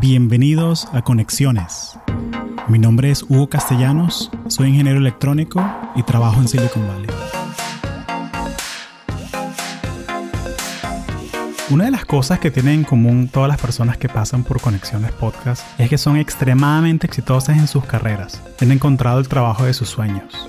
Bienvenidos a Conexiones. Mi nombre es Hugo Castellanos, soy ingeniero electrónico y trabajo en Silicon Valley. Una de las cosas que tienen en común todas las personas que pasan por Conexiones Podcast es que son extremadamente exitosas en sus carreras. Han encontrado el trabajo de sus sueños.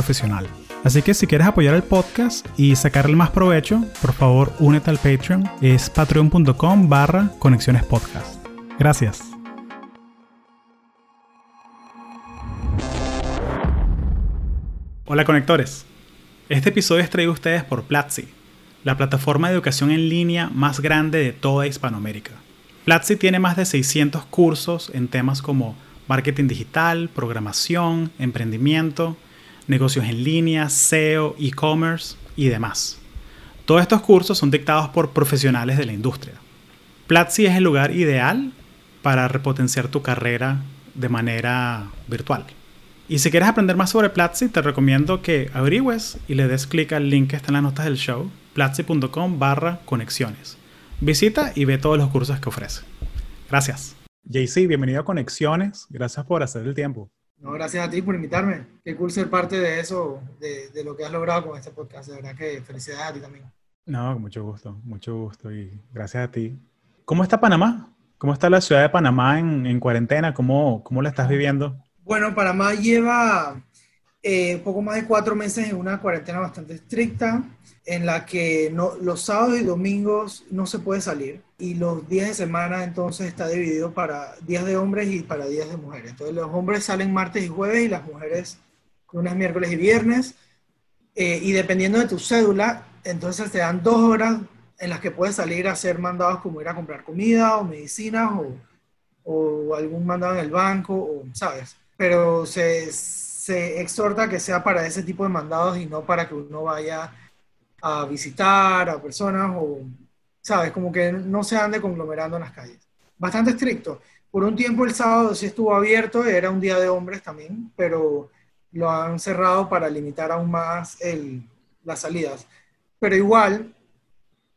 profesional. Así que si quieres apoyar el podcast y sacarle más provecho, por favor únete al Patreon. Es patreon.com barra conexiones podcast. Gracias. Hola conectores. Este episodio es traído a ustedes por Platzi, la plataforma de educación en línea más grande de toda Hispanoamérica. Platzi tiene más de 600 cursos en temas como marketing digital, programación, emprendimiento, negocios en línea, SEO, e-commerce y demás. Todos estos cursos son dictados por profesionales de la industria. Platzi es el lugar ideal para repotenciar tu carrera de manera virtual. Y si quieres aprender más sobre Platzi, te recomiendo que averigües y le des clic al link que está en las notas del show, platzi.com barra conexiones. Visita y ve todos los cursos que ofrece. Gracias. JC, bienvenido a Conexiones. Gracias por hacer el tiempo. No, gracias a ti por invitarme. Qué cool ser parte de eso, de, de, lo que has logrado con este podcast. De verdad que felicidades a ti también. No, con mucho gusto, mucho gusto y gracias a ti. ¿Cómo está Panamá? ¿Cómo está la ciudad de Panamá en, en cuarentena? ¿Cómo, ¿Cómo la estás viviendo? Bueno, Panamá lleva eh, poco más de cuatro meses en una cuarentena bastante estricta, en la que los sábados y domingos no se puede salir y los días de semana entonces está dividido para días de hombres y para días de mujeres. Entonces los hombres salen martes y jueves y las mujeres lunes, miércoles y viernes. Eh, y dependiendo de tu cédula, entonces te dan dos horas en las que puedes salir a hacer mandados como ir a comprar comida o medicinas o, o algún mandado en el banco, o, ¿sabes? Pero se, se exhorta que sea para ese tipo de mandados y no para que uno vaya a visitar a personas o, ¿sabes? Como que no se ande conglomerando en las calles. Bastante estricto. Por un tiempo el sábado sí estuvo abierto, era un día de hombres también, pero lo han cerrado para limitar aún más el, las salidas. Pero igual,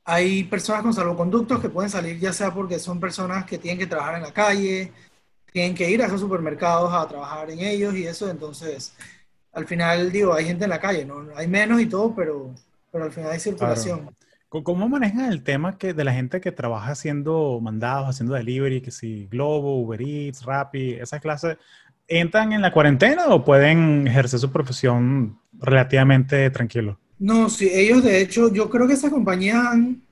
hay personas con salvoconductos que pueden salir ya sea porque son personas que tienen que trabajar en la calle, tienen que ir a esos supermercados a trabajar en ellos y eso, entonces, al final, digo, hay gente en la calle, ¿no? Hay menos y todo, pero, pero al final hay circulación. Claro. ¿Cómo manejan el tema que de la gente que trabaja haciendo mandados, haciendo delivery, que si Globo, Uber Eats, Rappi, esas clases, entran en la cuarentena o pueden ejercer su profesión relativamente tranquilo? No, sí, ellos de hecho, yo creo que esas compañías han,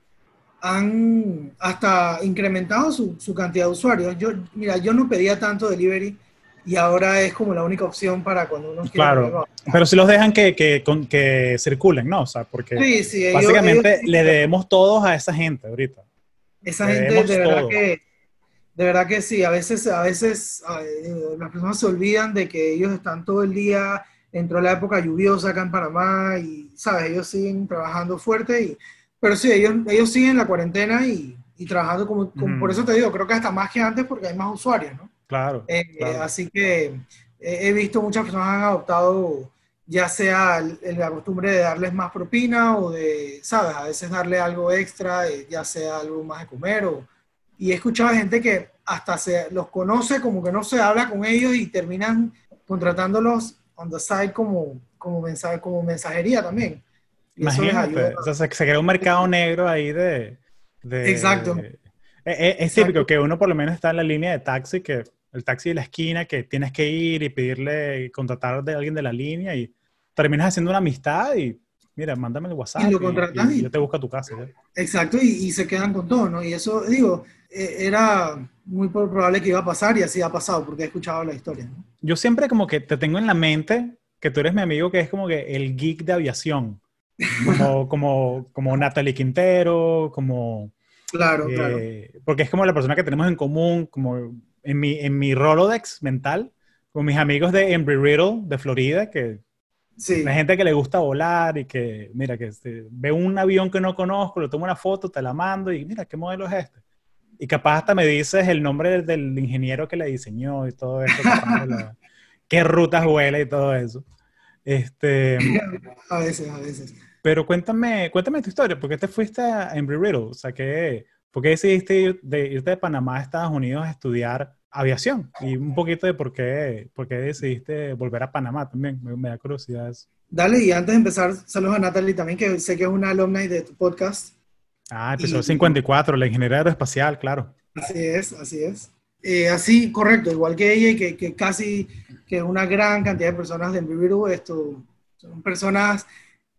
han hasta incrementado su, su, cantidad de usuarios. Yo, mira, yo no pedía tanto delivery y ahora es como la única opción para cuando uno quiere. Claro, pero si los dejan que, que, que, circulen, ¿no? O sea, porque sí, sí, ellos, básicamente ellos, le debemos todos a esa gente ahorita. Esa le gente de verdad todo. que de verdad que sí, a veces, a veces las personas se olvidan de que ellos están todo el día, entró la época lluviosa acá en Panamá y, ¿sabes? Ellos siguen trabajando fuerte, y, pero sí, ellos, ellos siguen la cuarentena y, y trabajando como, como mm. por eso te digo, creo que hasta más que antes porque hay más usuarios, ¿no? Claro, eh, claro. Así que eh, he visto muchas personas han adoptado ya sea el, el, la costumbre de darles más propina o de, ¿sabes? A veces darle algo extra, eh, ya sea algo más de comer o y he escuchado a gente que hasta se los conoce, como que no se habla con ellos y terminan contratándolos on the side como, como, mensaje, como mensajería también. Y Imagínate, o sea, se, crea un mercado negro ahí de... de Exacto. De, es, es típico que uno por lo menos está en la línea de taxi, que el taxi de la esquina, que tienes que ir y pedirle, contratar de alguien de la línea y terminas haciendo una amistad y mira, mándame el WhatsApp y, lo contratas y, y yo te busco a tu casa. ¿ya? Exacto, y, y, se quedan con todo, ¿no? Y eso, digo, era muy probable que iba a pasar y así ha pasado porque he escuchado la historia. ¿no? Yo siempre como que te tengo en la mente que tú eres mi amigo que es como que el geek de aviación, como, como, como Natalie Quintero, como... Claro, eh, claro. Porque es como la persona que tenemos en común, como en mi, en mi Rolodex mental con mis amigos de Embry Riddle de Florida, que Sí. hay gente que le gusta volar y que, mira, que este, ve un avión que no conozco, le tomo una foto, te la mando y mira, ¿qué modelo es este? Y capaz hasta me dices el nombre del, del ingeniero que le diseñó y todo eso, la- qué rutas vuela y todo eso. Este, A veces, a veces. pero cuéntame, cuéntame tu historia, ¿por qué te fuiste a Embry Riddle? O sea, ¿qué, ¿por qué decidiste ir de, irte de Panamá a Estados Unidos a estudiar aviación? Y un poquito de por qué, por qué decidiste volver a Panamá también, me, me da curiosidad eso. Dale, y antes de empezar, saludos a Natalie también, que sé que es una alumna de tu podcast. Ah, episodio Y- 54, la ingeniería aeroespacial, claro. Así es, así es. Eh, así, correcto, igual que ella y que, que casi que una gran cantidad de personas de Enviviru, esto son personas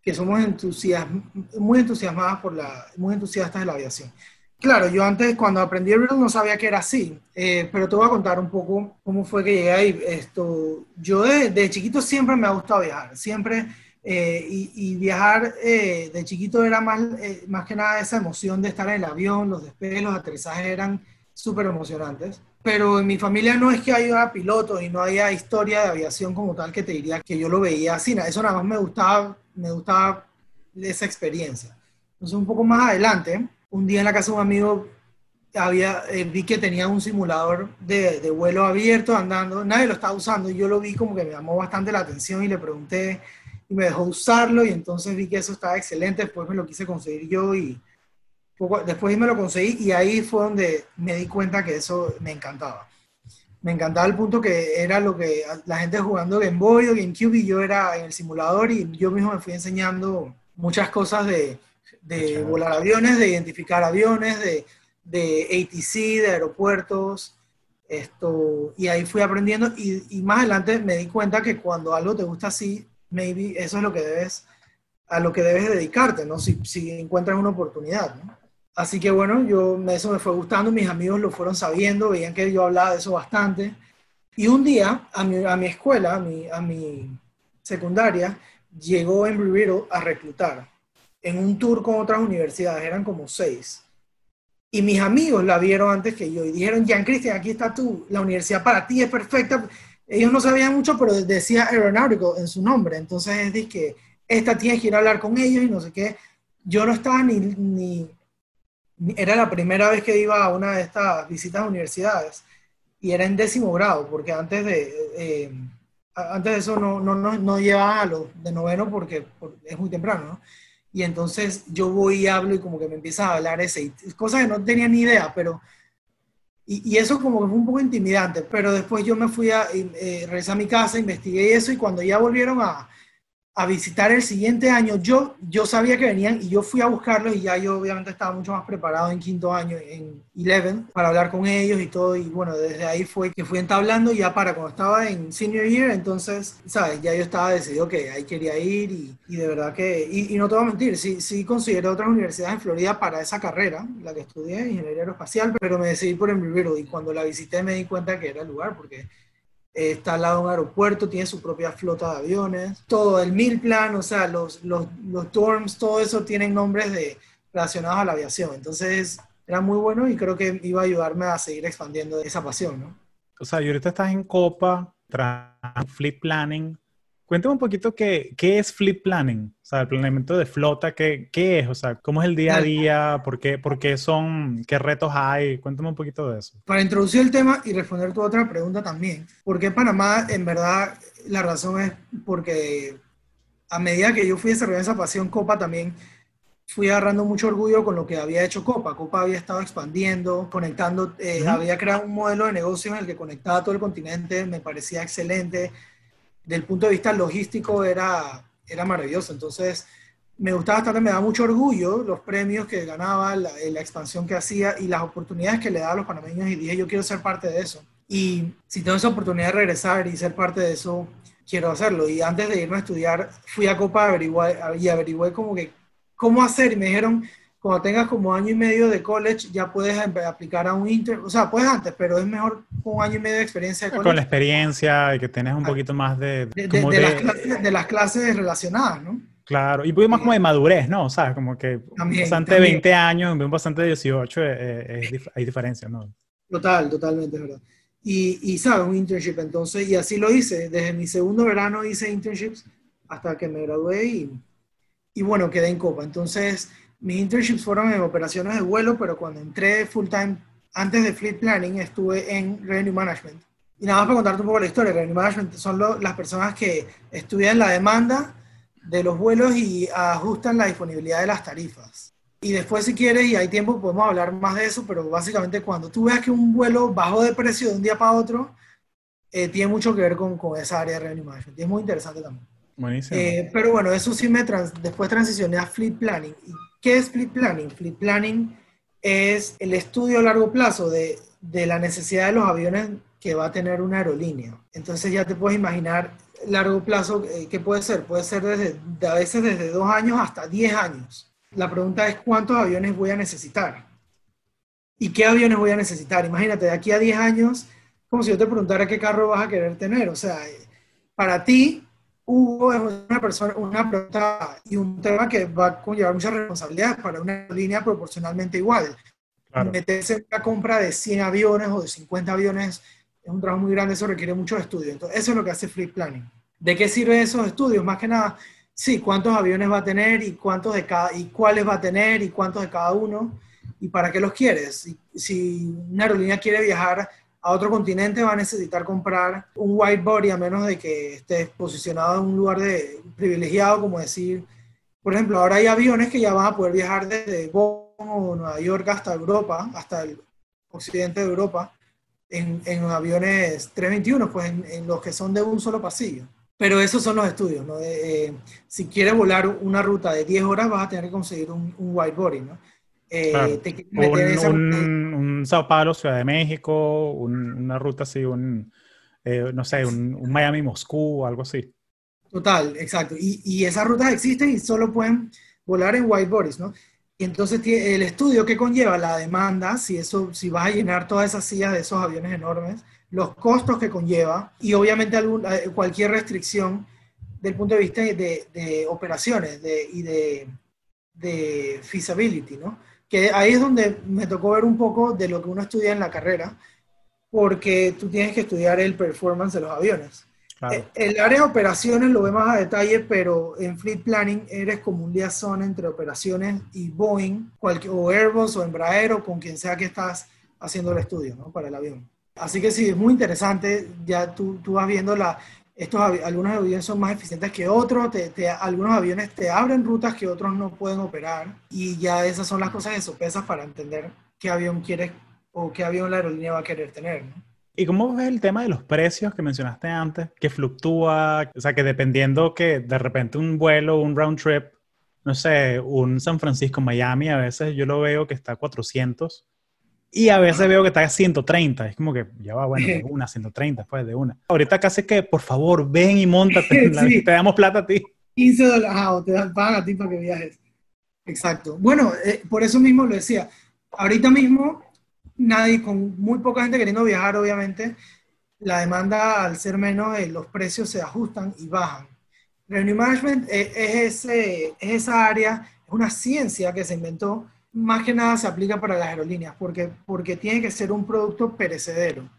que somos entusiasm muy entusiasmadas por la, muy entusiastas de la aviación. Claro, yo antes cuando aprendí Enviviru no sabía que era así, eh, pero te voy a contar un poco cómo fue que llegué ahí. Esto, yo de, chiquito siempre me ha gustado viajar, siempre, eh, y, viajar de chiquito era más, más que nada esa emoción de estar en el avión, los despegues, los aterrizajes eran súper emocionantes. Pero en mi familia no es que haya pilotos y no haya historia de aviación como tal que te diría que yo lo veía así. Eso nada más me gustaba, me gustaba esa experiencia. Entonces un poco más adelante, un día en la casa de un amigo había, eh, vi que tenía un simulador de, de vuelo abierto andando, nadie lo estaba usando y yo lo vi como que me llamó bastante la atención y le pregunté y me dejó usarlo y entonces vi que eso estaba excelente, después me lo quise conseguir yo y poco, después me lo conseguí y ahí fue donde me di cuenta que eso me encantaba. Me encantaba el punto que era lo que la gente jugando Game Boy o GameCube y yo era en el simulador y yo mismo me fui enseñando muchas cosas de, de volar aviones, de identificar aviones, de, de ATC, de aeropuertos, esto, y ahí fui aprendiendo y, y más adelante me di cuenta que cuando algo te gusta así, maybe eso es lo que debes, a lo que debes dedicarte, ¿no? Si, si encuentras una oportunidad, ¿no? Así que bueno, yo, eso me fue gustando, mis amigos lo fueron sabiendo, veían que yo hablaba de eso bastante. Y un día a mi, a mi escuela, a mi, a mi secundaria, llegó Embry Riddle a reclutar en un tour con otras universidades, eran como seis. Y mis amigos la vieron antes que yo y dijeron, Jan Cristian, aquí está tú, la universidad para ti es perfecta. Ellos no sabían mucho, pero decía Aeronautical en su nombre. Entonces que esta tienes que ir a hablar con ellos y no sé qué. Yo no estaba ni, ni- era la primera vez que iba a una de estas visitas a universidades y era en décimo grado, porque antes de, eh, antes de eso no, no, no, no llevaba a los de noveno porque, por- es muy temprano, ¿no? Y entonces yo voy y hablo y como que me empieza a hablar ese, cosas que no tenía ni idea, pero... Y, y eso como que fue un poco intimidante, pero después yo me fui a, eh, regresé a mi casa, investigué eso y cuando ya volvieron a, a visitar el siguiente año, yo, yo sabía que venían y yo fui a buscarlos y ya yo obviamente estaba mucho más preparado en quinto año, en Eleven, para hablar con ellos y todo. Y bueno, desde ahí fue que fui entablando ya para cuando estaba en senior year, entonces, ¿sabes? Ya yo estaba decidido que ahí quería ir y, y de verdad que, y, y no te voy a mentir, sí, sí consideré otras universidades en Florida para esa carrera, la que estudié, ingeniería aeroespacial, pero me decidí por Embry Riddle y cuando la visité me di cuenta que era el lugar porque está al lado de un aeropuerto, tiene su propia flota de aviones, todo el mil plan, o sea, los, los, los dorms, todo eso tienen nombres de, relacionados a la aviación. Entonces, era muy bueno y creo que iba a ayudarme a seguir expandiendo esa pasión, ¿no? O sea, y ahorita estás en Copa, tras Fleet Planning. Cuéntame un poquito qué, qué es Fleet Planning, o sea, el planeamiento de flota, ¿qué, qué es? O sea, ¿cómo es el día a día? ¿Por qué, por qué son, qué retos hay? Cuéntame un poquito de eso. Para introducir el tema y responder tu otra pregunta también, ¿por qué Panamá? En verdad, la razón es porque a medida que yo fui desarrollando esa pasión, Copa también fui agarrando mucho orgullo con lo que había hecho Copa. Copa había estado expandiendo, conectando, eh, Ujú. había creado un modelo de negocio en el que conectaba todo el continente, me parecía excelente. Del punto de vista logístico era, era maravilloso. Entonces, me gustaba bastante, me da mucho orgullo los premios que ganaba, la, la expansión que hacía y las oportunidades que le daba a los panameños y dije, yo quiero ser parte de eso. Y si tengo esa oportunidad de regresar y ser parte de eso, quiero hacerlo. Y antes de irme a estudiar, fui a Copa y averigué como que cómo hacer y me dijeron, cuando tengas como año y medio de college, ya puedes empe- aplicar a un inter, o sea, puedes antes, pero es mejor con un año y medio de experiencia de Con la experiencia y que tienes un poquito más de... de, de- como de de- las clases, de las clases relacionadas, ¿no? Claro, y un poquito más como de madurez, ¿no? O sea, como que También, bastante de también. 20 años, un bastante de 18, eh, eh, es dif- hay diferencia, ¿no? Total, totalmente, es verdad. y, y ¿sabes? Un internship. Entonces, y así lo hice. Desde mi segundo verano hice internships hasta que me gradué y, y bueno, quedé en Copa. Entonces, mis internships fueron en operaciones de vuelo, pero cuando entré full time, antes de Fleet Planning, estuve en Revenue Management. Y nada más para contarte un poco la historia, Revenue Management son las personas que estudian la demanda de los vuelos y ajustan la disponibilidad de las tarifas. Y después, si quieres, y hay tiempo, podemos hablar más de eso, pero básicamente cuando tú veas que un vuelo bajó de precio de un día para otro, eh, tiene mucho que ver con, con, esa área de revenue management. Y es muy interesante también. Buenísimo. Eh, pero bueno, eso sí me después transicioné a fleet planning. ¿Y qué es fleet planning? Fleet planning es el estudio a largo plazo de, de la necesidad de los aviones que va a tener una aerolínea. Entonces ya te puedes imaginar largo plazo, eh, ¿qué puede ser? Puede ser desde, a veces desde dos años hasta diez años. La pregunta es cuántos aviones voy a necesitar y qué aviones voy a necesitar. Imagínate, de aquí a 10 años, como si yo te preguntara qué carro vas a querer tener. O sea, para ti, Hugo es una persona, una pregunta y un tema que va a conllevar muchas responsabilidades para una línea proporcionalmente igual. Meterse en una compra de 100 aviones o de 50 aviones es un trabajo muy grande, eso requiere mucho estudio. Entonces, eso es lo que hace Fleet Planning. ¿De qué sirven esos estudios? Más que nada, Sí, cuántos aviones va a tener y cuántos de cada y cuáles va a tener y cuántos de cada uno y para qué los quieres. Si, si una aerolínea quiere viajar a otro continente va a necesitar comprar un white body a menos de que esté posicionado en un lugar de privilegiado, como decir, por ejemplo, ahora hay aviones que ya van a poder viajar desde o Nueva York hasta Europa, hasta el occidente de Europa, en, en aviones 321, pues en los que son de un solo pasillo. Pero esos son los estudios, ¿no? Eh, si quieres volar una ruta de 10 horas, vas a tener que conseguir un, un whiteboarding, ¿no? Eh, un, un, Sao Paulo, Ciudad de México, una ruta así, un, eh, no sé, un, Miami-Moscú o algo así. Total, exacto. Y, y, esas rutas existen y solo pueden volar en whiteboards, ¿no? Y entonces el estudio que conlleva la demanda, si, eso, si vas a llenar todas esas sillas de esos aviones enormes, los costos que conlleva y obviamente eh, cualquier restricción del punto de vista de, operaciones y de, de, feasibility, ¿no? Que ahí es donde me tocó ver un poco de lo que uno estudia en la carrera, porque tú tienes que estudiar el performance de los aviones. Eh, el área de operaciones lo ve más a detalle, pero en Fleet Planning eres como un liazón entre operaciones y Boeing, o Airbus o Embraer o con quien sea que estás haciendo el estudio ¿no? para el avión. Así que sí, es muy interesante. Ya tú, tú vas viendo la, estos algunos aviones son más eficientes que otros, te, algunos aviones te abren rutas que otros no pueden operar y ya esas son las cosas de sopesas para entender qué avión quieres o qué avión la aerolínea va a querer tener. ¿Y cómo ves el tema de los precios que mencionaste antes? Que fluctúa, o sea, que dependiendo que de repente un vuelo, un round trip, no sé, un San Francisco-Miami, a veces yo lo veo que está a 400 y a veces veo que está a 130. Es como que ya va, bueno, de una, 130, pues de una. Ahorita casi que, por favor, ven y montate. Te damos plata a ti. 15 dólares, ah, te dan paga a ti para que viajes. Exacto. Bueno, eh, por eso mismo lo decía. Ahorita mismo, nadie, con muy poca gente queriendo viajar, obviamente, la demanda al ser menos, eh, los precios se ajustan y bajan. Revenue Management eh, es, ese, es esa área, es una ciencia que se inventó más que nada se aplica para las aerolíneas, porque, porque tiene que ser un producto perecedero.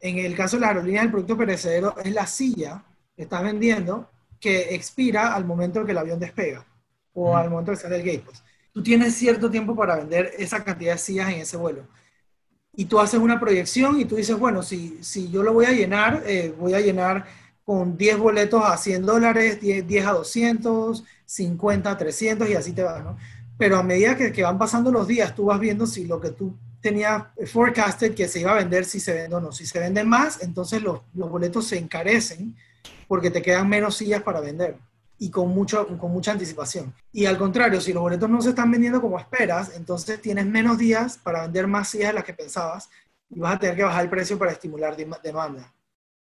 En el caso de las aerolíneas, el producto perecedero es la silla que estás vendiendo que expira al momento que el avión despega o al momento que sale el gate. Pues. Tú tienes cierto tiempo para vender esa cantidad de sillas en ese vuelo. Y tú haces una proyección y tú dices, bueno, si, si yo lo voy a llenar, eh, voy a llenar con 10 boletos a 100 dólares, 10, 10 a 200, 50 a 300 y así te va, ¿no? Pero a medida que, van pasando los días, tú vas viendo si lo que tú tenías forecasted que se iba a vender, si se vende o no. Si se vende más, entonces los, boletos se encarecen porque te quedan menos sillas para vender y con, mucho, con mucha anticipación. Y al contrario, si los boletos no se están vendiendo como esperas, entonces tienes menos días para vender más sillas de las que pensabas y vas a tener que bajar el precio para estimular demanda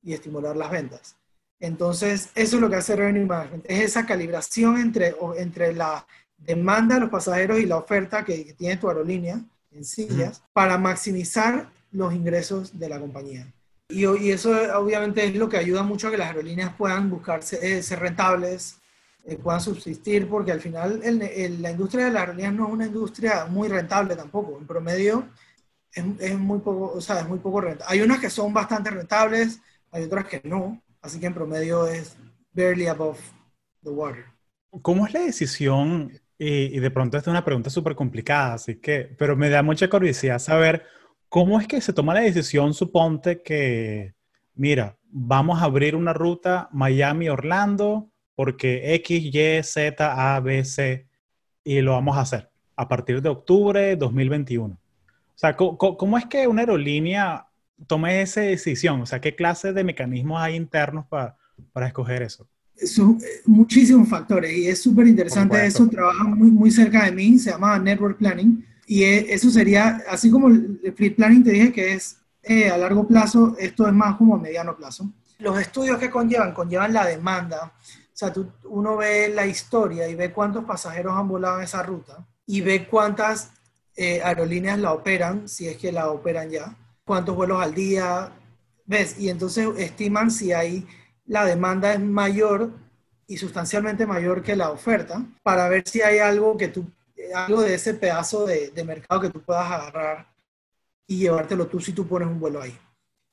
y estimular las ventas. Entonces, eso es lo que hace Revenue Management, es esa calibración entre, entre la demanda a los pasajeros y la oferta que, tiene tu aerolínea en sillas para maximizar los ingresos de la compañía. Y, y, eso obviamente es lo que ayuda mucho a que las aerolíneas puedan buscarse, eh, ser rentables, eh, puedan subsistir, porque al final la industria de las aerolíneas no es una industria muy rentable tampoco. En promedio, es, muy poco, o sea, es muy poco rentable. Hay unas que son bastante rentables, hay otras que no, así que en promedio es barely above the water. ¿Cómo es la decisión? Y, de pronto esta es una pregunta súper complicada, así que, pero me da mucha curiosidad saber cómo es que se toma la decisión, suponte que, mira, vamos a abrir una ruta Miami-Orlando porque X, Y, Z, A, B, C, y lo vamos a hacer a partir de octubre de 2021. O sea, ¿cómo, es que una aerolínea tome esa decisión? O sea, ¿qué clase de mecanismos hay internos para, para escoger eso? Son eh, muchísimos factores y es súper interesante eso, trabaja muy, muy cerca de mí, se llama Network Planning y e, eso sería, así como el Fleet Planning te dije que es eh, a largo plazo, esto es más como a mediano plazo. Los estudios que conllevan, conllevan la demanda, o sea, tú, uno ve la historia y ve cuántos pasajeros han volado en esa ruta y ve cuántas eh, aerolíneas la operan, si es que la operan ya, cuántos vuelos al día, ¿ves? Y entonces estiman si hay la demanda es mayor y sustancialmente mayor que la oferta para ver si hay algo que tú algo de ese pedazo de, mercado que tú puedas agarrar y llevártelo tú si tú pones un vuelo ahí.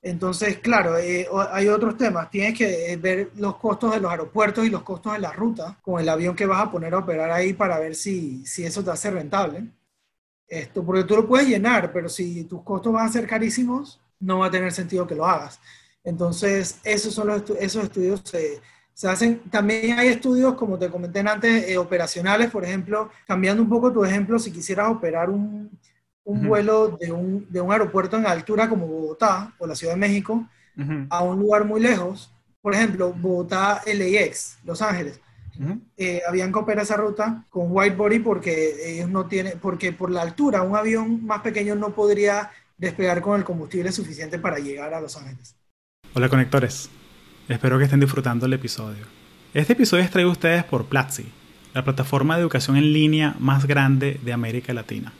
Entonces, claro, eh, hay otros temas. Tienes que eh, ver los costos de los aeropuertos y los costos de la ruta con el avión que vas a poner a operar ahí para ver si, si eso te hace rentable. Esto, porque tú lo puedes llenar, pero si tus costos van a ser carísimos, no va a tener sentido que lo hagas. Entonces, esos son los esos estudios se, se, hacen. También hay estudios, como te comenté antes, eh, operacionales, por ejemplo, cambiando un poco tu ejemplo, si quisieras operar un, un vuelo de un, de un, aeropuerto en altura como Bogotá o la Ciudad de México a un lugar muy lejos, por ejemplo, Bogotá LAX, Los Ángeles. Eh, habían que operar esa ruta con white body porque ellos no tienen, porque por la altura un avión más pequeño no podría despegar con el combustible suficiente para llegar a Los Ángeles. Hola conectores, espero que estén disfrutando el episodio. Este episodio es traído a ustedes por Platzi, la plataforma de educación en línea más grande de América Latina.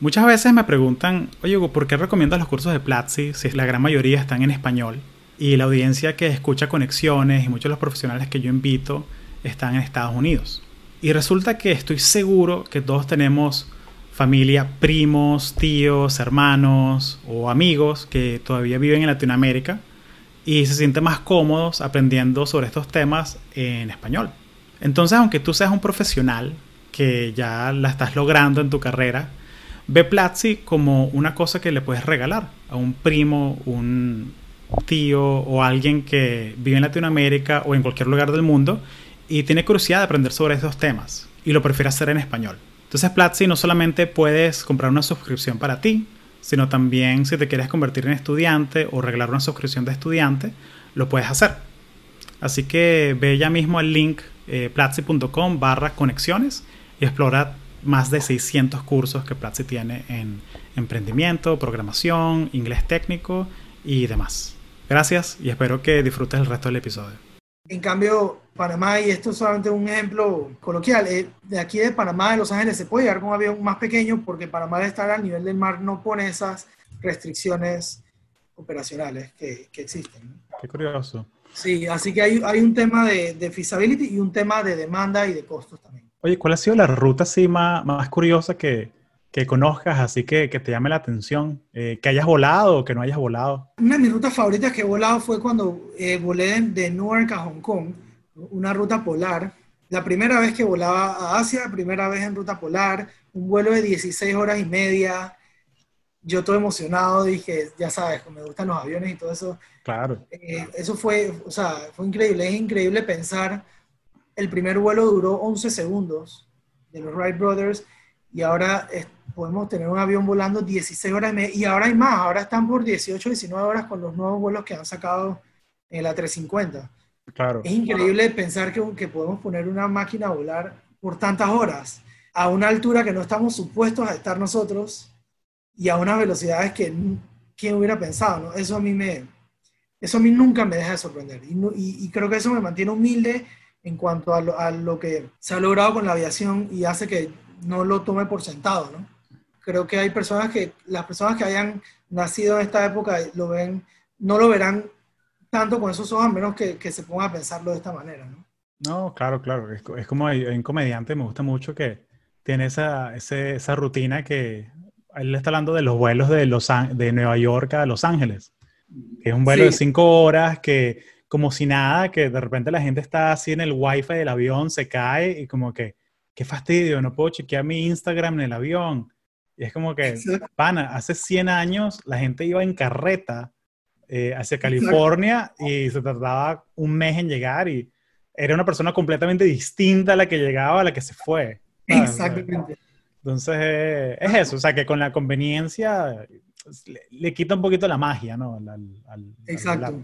Muchas veces me preguntan, oye, ¿por qué recomiendas los cursos de Platzi si la gran mayoría están en español? Y la audiencia que escucha conexiones y muchos de los profesionales que yo invito están en Estados Unidos. Y resulta que estoy seguro que todos tenemos familia, primos, tíos, hermanos o amigos que todavía viven en Latinoamérica y se sienten más cómodos aprendiendo sobre estos temas en español. Entonces, aunque tú seas un profesional que ya la estás logrando en tu carrera, Ve Platzi como una cosa que le puedes regalar a un primo, un tío o alguien que vive en Latinoamérica o en cualquier lugar del mundo y tiene curiosidad de aprender sobre esos temas y lo prefiere hacer en español. Entonces Platzi no solamente puedes comprar una suscripción para ti, sino también si te quieres convertir en estudiante o regalar una suscripción de estudiante, lo puedes hacer. Así que ve ya mismo al link eh, platzi.com barra conexiones y explora más de 600 cursos que Platzi tiene en emprendimiento, programación, inglés técnico y demás. Gracias y espero que disfrutes el resto del episodio. En cambio, Panamá, y esto es solamente un ejemplo coloquial, eh, de aquí de Panamá, de Los Ángeles, se puede llegar con un avión más pequeño porque Panamá de estar al nivel del mar no pone esas restricciones operacionales que, que existen. Qué curioso. Sí, así que hay, hay un tema de, de feasibility y un tema de demanda y de costos también. Oye, ¿cuál ha sido la ruta así más, más curiosa que, que conozcas, así que, que, te llame la atención? Eh, ¿Que hayas volado o que no hayas volado? Una de mis rutas favoritas que he volado fue cuando eh, volé de Newark a Hong Kong, una ruta polar. La primera vez que volaba a Asia, primera vez en ruta polar, un vuelo de 16 horas y media. Yo todo emocionado, dije, ya sabes, me gustan los aviones y todo eso. Claro. Eh, eso fue, o sea, fue increíble. Es increíble pensar el primer vuelo duró 11 segundos de los Wright Brothers y ahora podemos tener un avión volando 16 horas y ahora hay más, ahora están por 18, 19 horas con los nuevos vuelos que han sacado en la 350. Claro. Es increíble pensar que, que podemos poner una máquina a volar por tantas horas a una altura que no estamos supuestos a estar nosotros y a unas velocidades que quién hubiera pensado, ¿no? Eso a mí me, eso a mí nunca me deja de sorprender y, y creo que eso me mantiene humilde en cuanto a lo, que se ha logrado con la aviación y hace que no lo tome por sentado, ¿no? Creo que hay personas que, las personas que hayan nacido en esta época lo ven, no lo verán tanto con esos ojos, a menos que, se pongan a pensarlo de esta manera, ¿no? No, claro, claro. Es, como hay, un comediante, me gusta mucho, que tiene esa, esa rutina que él está hablando de los vuelos de, los, de Nueva York a Los Ángeles, que es un vuelo de cinco horas que como si nada, que de repente la gente está así en el wifi del avión, se cae y como que, qué fastidio, no puedo chequear mi Instagram en el avión. Y es como que, pana, hace 100 años la gente iba en carreta eh, hacia California y se tardaba un mes en llegar y era una persona completamente distinta a la que llegaba, a la que se fue. Exactamente. Entonces, eh, es eso, o sea, que con la conveniencia le, quita un poquito la magia, ¿no? Exacto.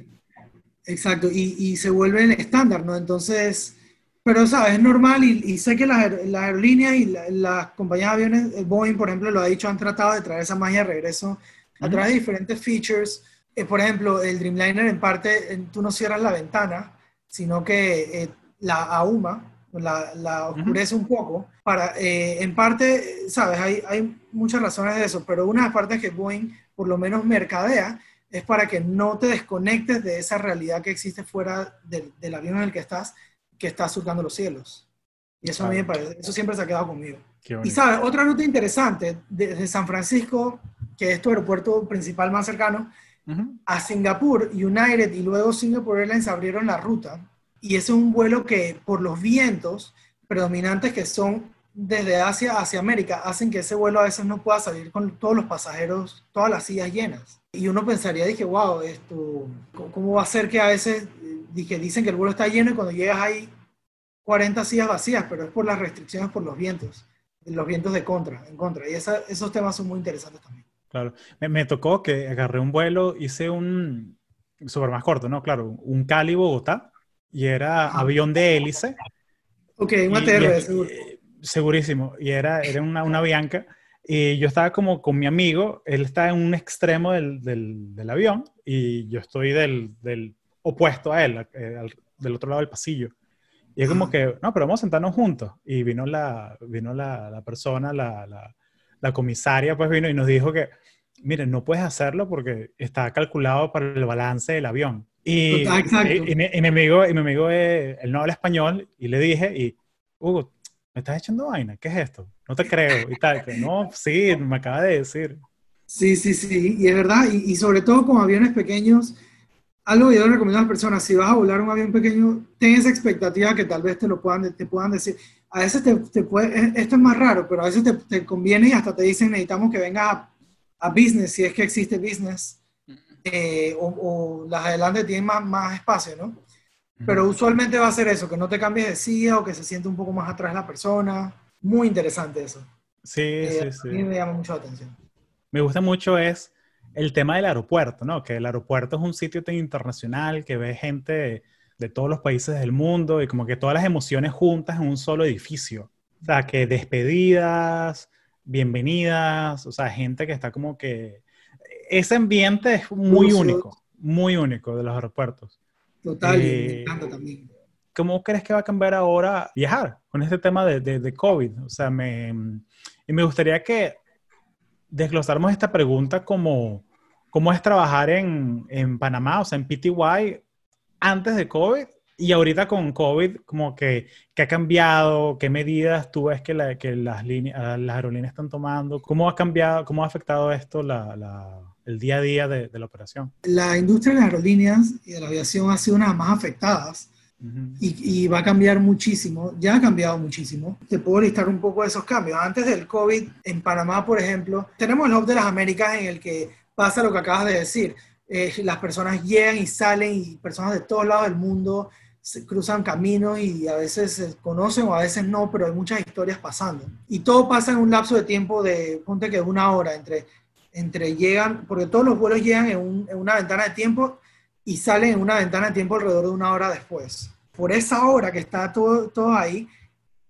Exacto, y, y, se vuelve el estándar, ¿no? Entonces, pero, ¿sabes? Es normal y, sé que las, aerolíneas y las compañías de aviones, Boeing, por ejemplo, lo ha dicho, han tratado de traer esa magia de regreso a través de diferentes features. Eh, por ejemplo, el Dreamliner, en parte, tú no cierras la ventana, sino que eh, la ahuma, la, la oscurece un poco. Para, eh, en parte, ¿sabes? Hay, hay muchas razones de eso, pero una de las partes que Boeing, por lo menos, mercadea es para que no te desconectes de esa realidad que existe fuera del, del avión en el que estás que está surcando los cielos. Y eso a mí me parece, eso siempre se ha quedado conmigo. Y sabes, otra nota interesante, desde San Francisco, que es tu aeropuerto principal más cercano, a Singapur, United y luego Singapore Airlines abrieron la ruta. Y ese es un vuelo que por los vientos predominantes que son desde Asia hacia América, hacen que ese vuelo a veces no pueda salir con todos los pasajeros, todas las sillas llenas. Y uno pensaría, dije, wow, esto, ¿cómo va a ser que a veces dije, dicen que el vuelo está lleno y cuando llegas hay 40 sillas vacías, pero es por las restricciones por los vientos, los vientos de contra, en contra. Y esos temas son muy interesantes también. Claro, me, tocó que agarré un vuelo, hice un, súper más corto, ¿no? Claro, un Cali Bogotá y era avión de hélice. Ok, un ATR, seguro. Segurísimo, y era, era una, una Bianca. Y yo estaba como con mi amigo, él está en un extremo del, del, del avión y yo estoy del, del opuesto a él, eh, del otro lado del pasillo. Y es como que, no, pero vamos a sentarnos juntos. Y vino la, vino la, la persona, la, la, la, comisaria, pues vino y nos dijo que, miren, no puedes hacerlo porque está calculado para el balance del avión. Y, y, mi, amigo, y mi amigo, él no habla español y le dije, y, Hugo, ¿me estás echando vaina? ¿Qué es esto? No te creo. Y tal, que, no, sí, me acaba de decir. Sí, sí, sí, y es verdad, y, y sobre todo con aviones pequeños, algo que yo le recomiendo a las personas, si vas a volar un avión pequeño, ten esa expectativa que tal vez te lo puedan, te puedan decir. A veces te, te puede, esto es más raro, pero a veces te, te, conviene y hasta te dicen necesitamos que vengas a, a business, si es que existe business, eh, o, o, las adelante tienen más, más espacio, ¿no? Pero usualmente va a ser eso, que no te cambies de silla o que se siente un poco más atrás la persona. Muy interesante eso. Sí, eh, sí, sí. A mí me llama mucho la atención. Me gusta mucho es el tema del aeropuerto, ¿no? Que el aeropuerto es un sitio tan internacional que ve gente de, todos los países del mundo y como que todas las emociones juntas en un solo edificio. O sea, que despedidas, bienvenidas, o sea, gente que está como que... Ese ambiente es muy único, muy único de los aeropuertos. Total, eh, me también. ¿Cómo crees que va a cambiar ahora viajar con este tema de, de, de COVID? O sea, me, y me gustaría que desglosarmos esta pregunta como cómo es trabajar en, en Panamá, o sea, en PTY, antes de COVID y ahorita con COVID, como que, ¿qué ha cambiado? ¿Qué medidas tú ves que, la, que las, líneas, las aerolíneas están tomando? ¿Cómo ha cambiado, cómo ha afectado esto el día a día de, de, la operación? La industria de las aerolíneas y de la aviación ha sido una de las más afectadas y, va a cambiar muchísimo, ya ha cambiado muchísimo. Te puedo listar un poco de esos cambios. Antes del COVID, en Panamá, por ejemplo, tenemos el Hub de las Américas en el que pasa lo que acabas de decir. Eh, las personas llegan y salen y personas de todos lados del mundo se cruzan caminos y a veces se conocen o a veces no, pero hay muchas historias pasando. Y todo pasa en un lapso de tiempo de, ponte que una hora, entre, entre llegan, porque todos los vuelos llegan en una ventana de tiempo y salen en una ventana de tiempo alrededor de una hora después. Por esa hora que está todo, todo ahí,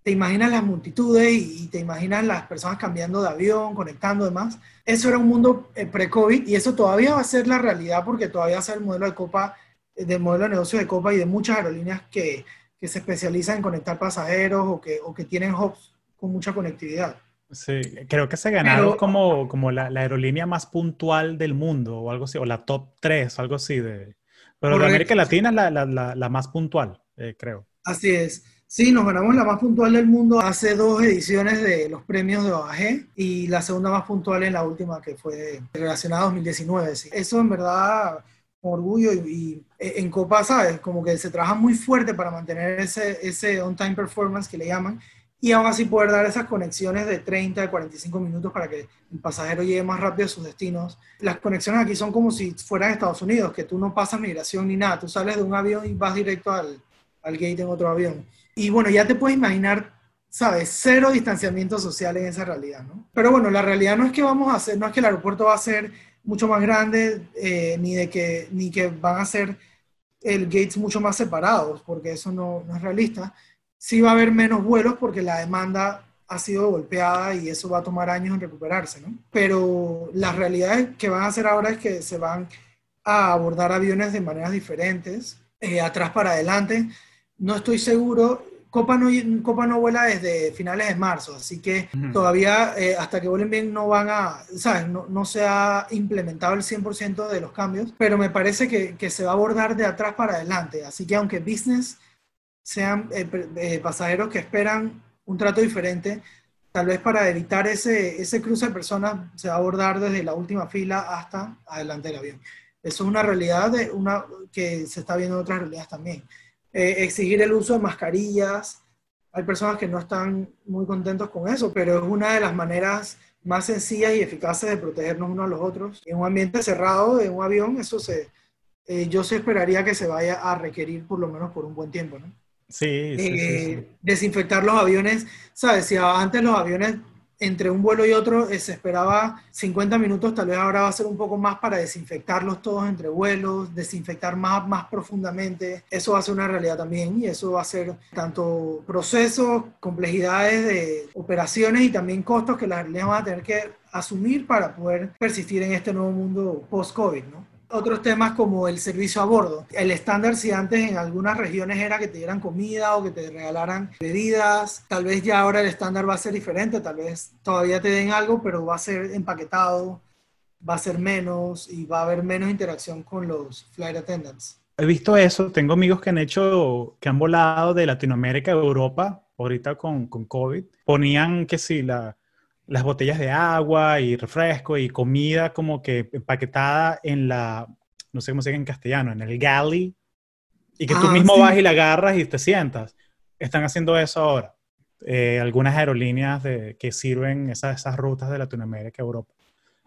te imaginas las multitudes y, te imaginas las personas cambiando de avión, conectando demás. Eso era un mundo eh, pre-COVID y eso todavía va a ser la realidad porque todavía va a ser el modelo de Copa, eh, del modelo de negocio de Copa y de muchas aerolíneas que, que se especializan en conectar pasajeros o que, o que tienen hubs con mucha conectividad. Sí, creo que se ganaron como, como la, la, aerolínea más puntual del mundo o algo así, o la top 3, algo así de, pero Correcto. de América Latina es la, la, la, la más puntual, eh, creo. Así es. Sí, nos ganamos la más puntual del mundo hace dos ediciones de los premios de OAG y la segunda más puntual en la última que fue relacionada a 2019. Eso en verdad, orgullo y, en Copa, ¿sabes? Como que se trabaja muy fuerte para mantener ese, ese on-time performance que le llaman y aún así poder dar esas conexiones de 30 a 45 minutos para que el pasajero llegue más rápido a sus destinos. Las conexiones aquí son como si fueran Estados Unidos, que tú no pasas migración ni nada, tú sales de un avión y vas directo al, al gate en otro avión. Y bueno, ya te puedes imaginar, ¿sabes? Cero distanciamiento social en esa realidad, ¿no? Pero bueno, la realidad no es que vamos a hacer, no es que el aeropuerto va a ser mucho más grande, eh, ni, de que, ni que van a ser el gates mucho más separados, porque eso no, no es realista. Sí va a haber menos vuelos porque la demanda ha sido golpeada y eso va a tomar años en recuperarse, ¿no? Pero las realidades que van a hacer ahora es que se van a abordar aviones de maneras diferentes, eh, atrás para adelante. No estoy seguro Copa no, Copa no vuela desde finales de marzo, así que todavía eh, hasta que vuelen bien no van a, ¿sabes? No, no se ha implementado el 100% de los cambios, pero me parece que, que, se va a abordar de atrás para adelante. Así que aunque business sean eh, eh, pasajeros que esperan un trato diferente, tal vez para evitar ese, ese cruce de personas se va a abordar desde la última fila hasta adelante del avión. Eso es una realidad de una, que se está viendo en otras realidades también. Eh, exigir el uso de mascarillas. Hay personas que no están muy contentos con eso, pero es una de las maneras más sencillas y eficaces de protegernos unos a los otros. En un ambiente cerrado, en un avión, eso se, eh, yo se esperaría que se vaya a requerir por lo menos por un buen tiempo, ¿no? Sí, sí, eh, Desinfectar los aviones, ¿sabes? Si antes los aviones entre un vuelo y otro eh, se esperaba 50 minutos, tal vez ahora va a ser un poco más para desinfectarlos todos entre vuelos, desinfectar más, más profundamente. Eso va a ser una realidad también y eso va a ser tanto procesos, complejidades de operaciones y también costos que las aerolíneas van a tener que asumir para poder persistir en este nuevo mundo post-COVID, ¿no? Otros temas como el servicio a bordo. El estándar si antes en algunas regiones era que te dieran comida o que te regalaran bebidas, tal vez ya ahora el estándar va a ser diferente, tal vez todavía te den algo, pero va a ser empaquetado, va a ser menos y va a haber menos interacción con los flight attendants. He visto eso, tengo amigos que han hecho, que han volado de Latinoamérica a Europa, ahorita con, con COVID, ponían que sí, la, las botellas de agua y refresco y comida como que empaquetada en la, no sé cómo se dice en castellano, en el galley, y que tú ah, mismo vas y la agarras y te sientas. Están haciendo eso ahora. Eh, algunas aerolíneas de, que sirven esas, esas rutas de Latinoamérica a Europa.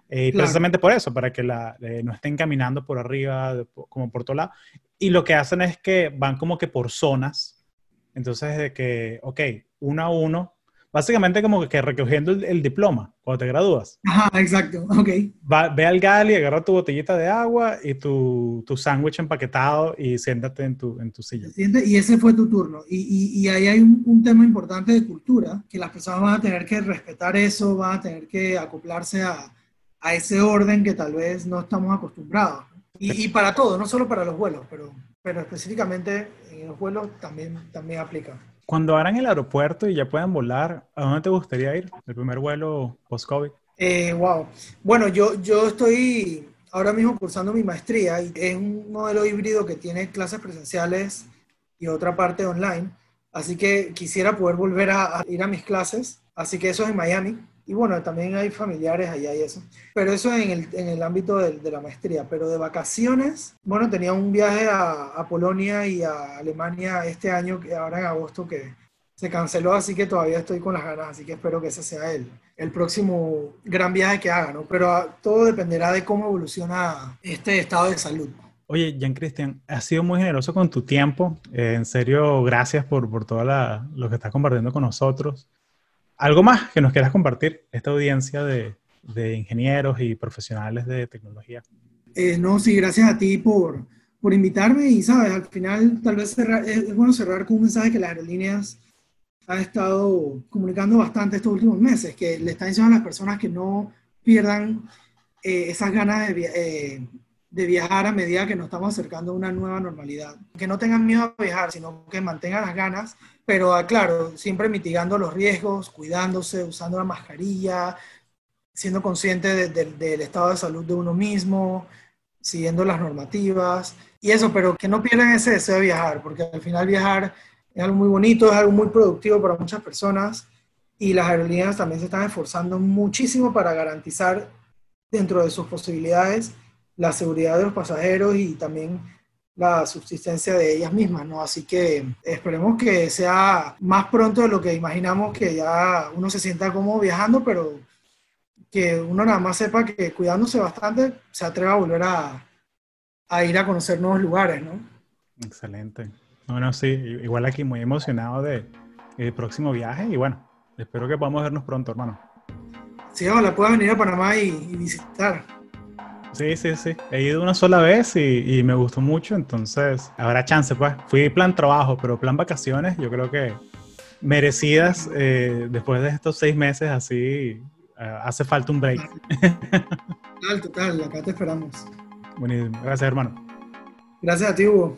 Eh, Precisamente por eso, para que la, no estén caminando por arriba, como por todo lado. Y lo que hacen es que van como que por zonas. Entonces, de que, ok, uno a uno, básicamente como que recogiendo el, diploma cuando te gradúas. Ajá, exacto, ok. ve al gali, agarra tu botellita de agua y tu, tu sándwich empaquetado y siéntate en tu, en tu silla. Y ese fue tu turno. Y, y, y ahí hay un, un, tema importante de cultura, que las personas van a tener que respetar eso, van a tener que acoplarse a, a ese orden que tal vez no estamos acostumbrados. Y, y, para todo, no solo para los vuelos, pero, pero específicamente en los vuelos también, también aplica. Cuando abran el aeropuerto y ya puedan volar, ¿a dónde te gustaría ir? El primer vuelo post-COVID. Eh, wow. Bueno, yo, yo estoy ahora mismo cursando mi maestría y es un modelo híbrido que tiene clases presenciales y otra parte online. Así que quisiera poder volver a, a ir a mis clases. Así que eso es en Miami. Y bueno, también hay familiares allá y eso. Pero eso en el, en el ámbito de, de, la maestría. Pero de vacaciones, bueno, tenía un viaje a, a, Polonia y a Alemania este año, ahora en agosto, que se canceló, así que todavía estoy con las ganas. Así que espero que ese sea el, el próximo gran viaje que haga, ¿no? Pero ah, todo dependerá de cómo evoluciona este estado de salud. Oye, Jan Cristian, has sido muy generoso con tu tiempo. Eh, en serio, gracias por, por todo lo que estás compartiendo con nosotros. ¿Algo más que nos quieras compartir, esta audiencia de, de ingenieros y profesionales de tecnología? Eh, no, sí, gracias a ti por, por invitarme y, sabes, al final tal vez es, bueno cerrar con un mensaje que las aerolíneas han estado comunicando bastante estos últimos meses, que le están diciendo a las personas que no pierdan eh, esas ganas de, eh, de viajar a medida que nos estamos acercando a una nueva normalidad. Que no tengan miedo a viajar, sino que mantengan las ganas, pero ah, claro, siempre mitigando los riesgos, cuidándose, usando la mascarilla, siendo consciente del estado de salud de uno mismo, siguiendo las normativas y eso, pero que no pierdan ese deseo de viajar, porque al final viajar es algo muy bonito, es algo muy productivo para muchas personas y las aerolíneas también se están esforzando muchísimo para garantizar dentro de sus posibilidades la seguridad de los pasajeros y también la subsistencia de ellas mismas, ¿no? Así que esperemos que sea más pronto de lo que imaginamos que ya uno se sienta como viajando, pero que uno nada más sepa que cuidándose bastante se atreva a volver a, a ir a conocer nuevos lugares, ¿no? Excelente. Bueno, sí, igual aquí muy emocionado de el próximo viaje y bueno, espero que podamos vernos pronto, hermano. Sí, ojalá puedas venir a Panamá y, visitar. Sí, sí, sí. He ido una sola vez y, y, me gustó mucho, entonces habrá chance, pues. Fui plan trabajo, pero plan vacaciones, yo creo que merecidas eh, después de estos seis meses así. Uh, hace falta un break. Total, total, acá te esperamos. Buenísimo. Gracias, hermano. Gracias a ti, Hugo.